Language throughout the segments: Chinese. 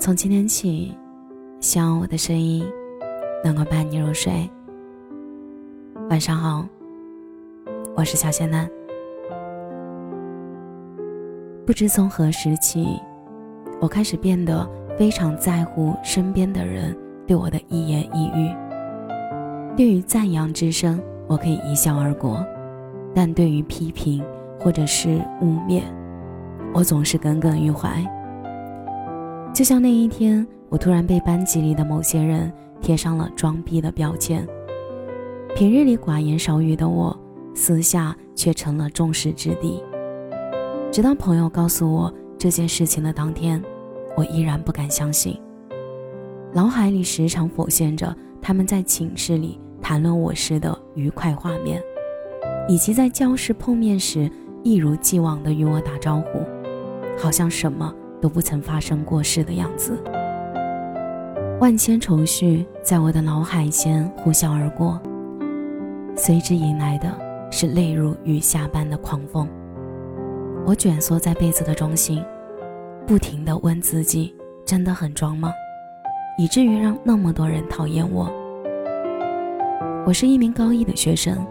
从今天起，希望我的声音能够伴你入睡。晚上好，我是小仙男。不知从何时起，我开始变得非常在乎身边的人对我的一言一语。对于赞扬之声，我可以一笑而过；但对于批评或者是污蔑，我总是耿耿于怀。就像那一天，我突然被班级里的某些人贴上了装逼的标签。平日里寡言少语的我，私下却成了众矢之的。直到朋友告诉我这件事情的当天，我依然不敢相信。脑海里时常浮现着他们在寝室里谈论我时的愉快画面，以及在教室碰面时一如既往的与我打招呼，好像什么。都不曾发生过事的样子，万千愁绪在我的脑海间呼啸而过，随之迎来的是泪如雨下般的狂风。我蜷缩在被子的中心，不停地问自己：真的很装吗？以至于让那么多人讨厌我。我是一名高一的学生，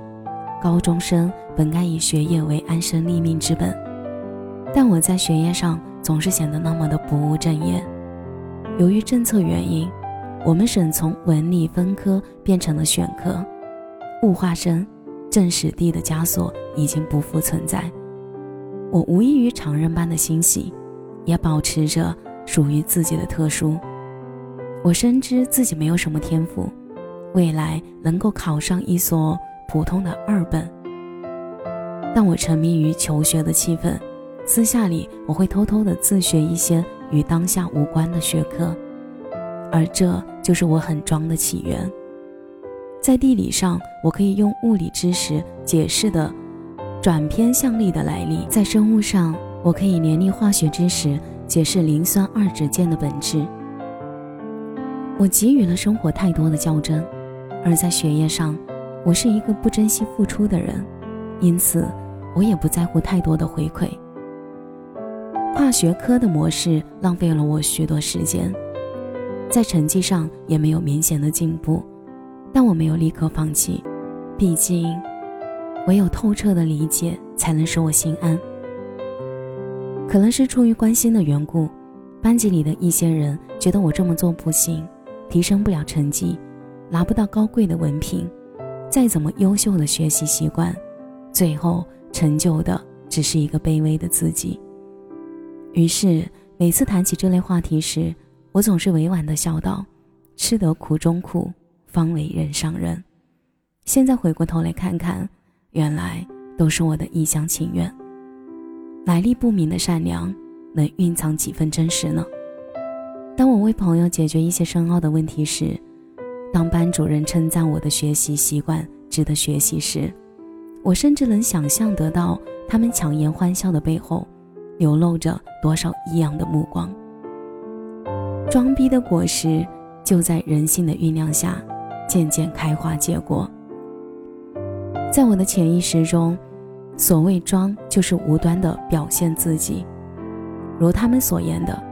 高中生本该以学业为安身立命之本，但我在学业上。总是显得那么的不务正业。由于政策原因，我们省从文理分科变成了选科，物化生、政史地的枷锁已经不复存在。我无异于常人般的欣喜，也保持着属于自己的特殊。我深知自己没有什么天赋，未来能够考上一所普通的二本，但我沉迷于求学的气氛。私下里，我会偷偷的自学一些与当下无关的学科，而这就是我很装的起源。在地理上，我可以用物理知识解释的转偏向力的来历；在生物上，我可以联立化学知识解释磷酸二酯键的本质。我给予了生活太多的较真，而在学业上，我是一个不珍惜付出的人，因此我也不在乎太多的回馈。跨学科的模式浪费了我许多时间，在成绩上也没有明显的进步，但我没有立刻放弃，毕竟唯有透彻的理解才能使我心安。可能是出于关心的缘故，班级里的一些人觉得我这么做不行，提升不了成绩，拿不到高贵的文凭，再怎么优秀的学习习惯，最后成就的只是一个卑微的自己。于是，每次谈起这类话题时，我总是委婉地笑道：“吃得苦中苦，方为人上人。”现在回过头来看看，原来都是我的一厢情愿。来历不明的善良，能蕴藏几分真实呢？当我为朋友解决一些深奥的问题时，当班主任称赞我的学习习惯值得学习时，我甚至能想象得到他们强颜欢笑的背后。流露着多少异样的目光？装逼的果实就在人性的酝酿下，渐渐开花结果。在我的潜意识中，所谓装，就是无端的表现自己。如他们所言的，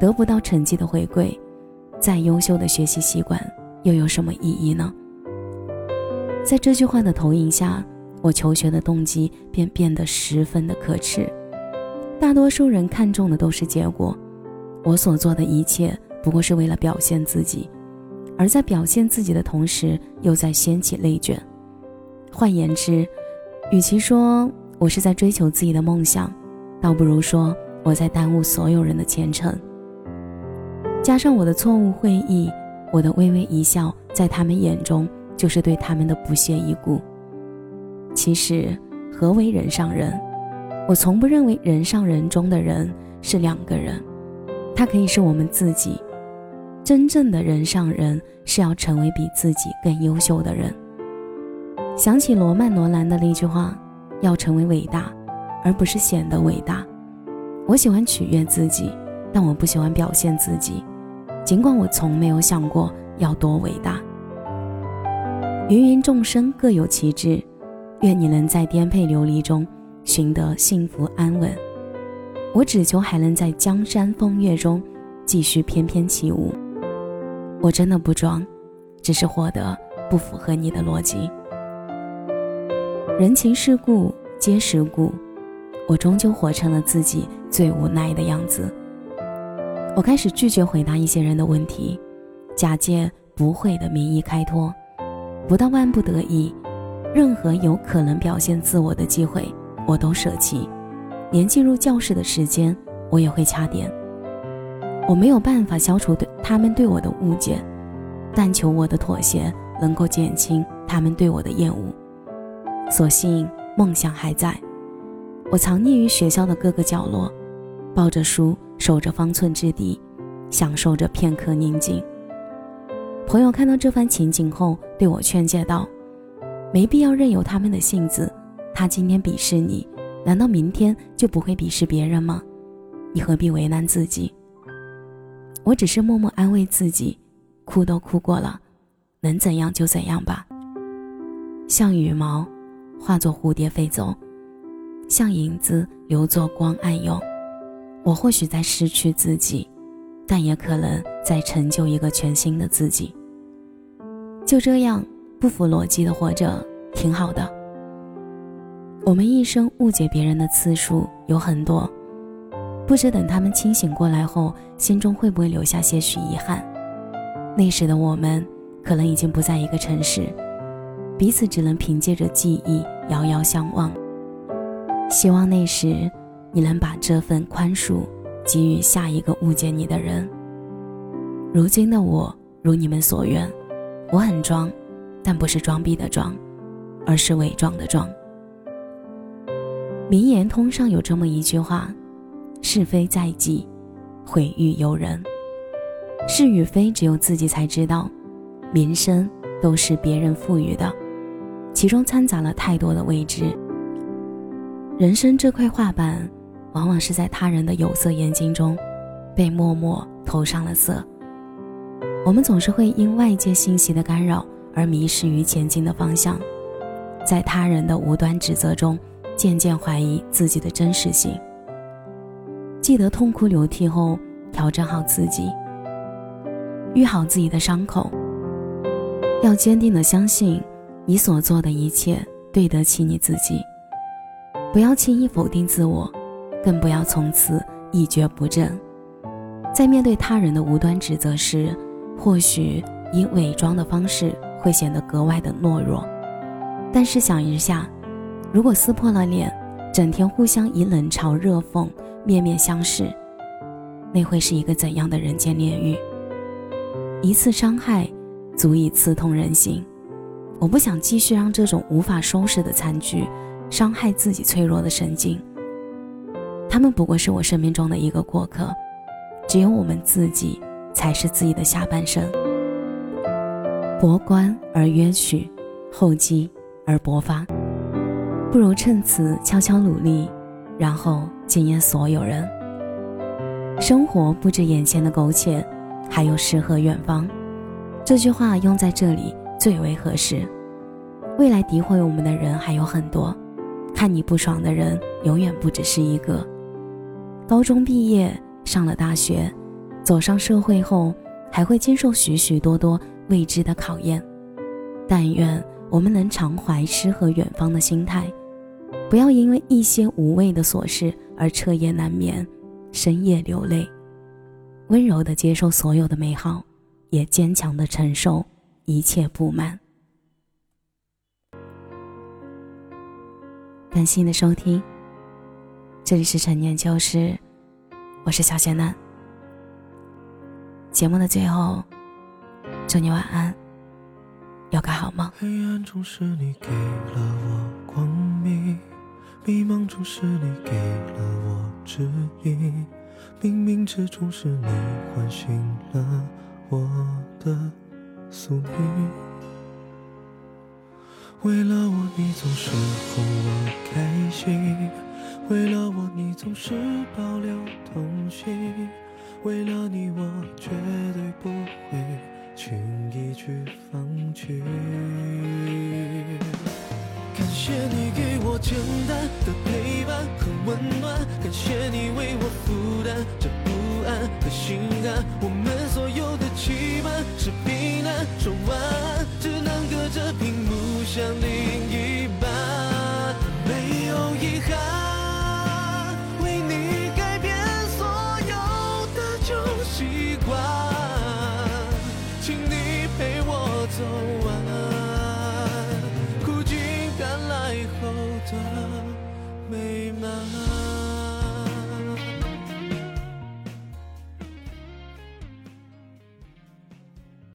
得不到成绩的回馈，再优秀的学习习惯又有什么意义呢？在这句话的投影下，我求学的动机便变得十分的可耻。大多数人看重的都是结果，我所做的一切不过是为了表现自己，而在表现自己的同时，又在掀起内卷。换言之，与其说我是在追求自己的梦想，倒不如说我在耽误所有人的前程。加上我的错误会意，我的微微一笑，在他们眼中就是对他们的不屑一顾。其实，何为人上人？我从不认为人上人中的人是两个人，他可以是我们自己。真正的人上人是要成为比自己更优秀的人。想起罗曼·罗兰的那句话：“要成为伟大，而不是显得伟大。”我喜欢取悦自己，但我不喜欢表现自己。尽管我从没有想过要多伟大。芸芸众生各有其志，愿你能在颠沛流离中。寻得幸福安稳，我只求还能在江山风月中继续翩翩起舞。我真的不装，只是活得不符合你的逻辑。人情世故皆是故，我终究活成了自己最无奈的样子。我开始拒绝回答一些人的问题，假借不会的名义开脱。不到万不得已，任何有可能表现自我的机会，我都舍弃。连进入教室的时间，我也会掐点。我没有办法消除对他们对我的误解，但求我的妥协能够减轻他们对我的厌恶。所幸梦想还在，我藏匿于学校的各个角落，抱着书，守着方寸之地，享受着片刻宁静。朋友看到这番情景后，对我劝诫道：“没必要任由他们的性子。他今天鄙视你，难道明天就不会鄙视别人吗？你何必为难自己？”我只是默默安慰自己，哭都哭过了，能怎样就怎样吧。像羽毛，化作蝴蝶飞走；像影子，留作光暗用。我或许在失去自己，但也可能在成就一个全新的自己。就这样不符逻辑的活着，挺好的。我们一生误解别人的次数有很多。不知等他们清醒过来后，心中会不会留下些许遗憾？那时的我们，可能已经不在一个城市，彼此只能凭借着记忆遥遥相望。希望那时，你能把这份宽恕给予下一个误解你的人。如今的我，如你们所愿，我很装，但不是装逼的装，而是伪装的装。名言通上有这么一句话。是非在己，毁誉由人。是与非只有自己才知道，名声都是别人赋予的，其中掺杂了太多的未知。人生这块画板，往往是在他人的有色眼睛中，被默默投上了色。我们总是会因外界信息的干扰而迷失于前进的方向，在他人的无端指责中，渐渐怀疑自己的真实性。记得痛哭流涕后，调整好自己，愈好自己的伤口。要坚定的相信，你所做的一切对得起你自己。不要轻易否定自我，更不要从此一蹶不振。在面对他人的无端指责时，或许以伪装的方式会显得格外的懦弱。但试想一下，如果撕破了脸，整天互相以冷嘲热讽。面面相视，那会是一个怎样的人间炼狱？一次伤害，足以刺痛人心。我不想继续让这种无法收拾的残局，伤害自己脆弱的神经。他们不过是我生命中的一个过客，只有我们自己，才是自己的下半生。博观而约取，厚积而薄发，不如趁此悄悄努力。然后惊艳所有人。生活不止眼前的苟且，还有诗和远方。这句话用在这里最为合适。未来诋毁我们的人还有很多，看你不爽的人永远不只是一个。高中毕业，上了大学，走上社会后，还会经受许许多多未知的考验。但愿我们能常怀诗和远方的心态。不要因为一些无谓的琐事而彻夜难眠，深夜流泪。温柔的接受所有的美好，也坚强的承受一切不满。感谢你的收听，这里是陈年旧事，我是小仙男。节目的最后，祝你晚安，有个好梦。黑暗中是你给了我光明。迷茫中是你给了我指引，冥冥之中是你唤醒了我的宿命。为了我，你总是哄我开心；为了我，你总是保留童心；为了你，我绝对不会轻易去放弃。感谢你给我简单的陪伴和温暖感谢你为我负担这不安和心寒我们所有的期盼是平淡说晚安只能隔着屏幕想另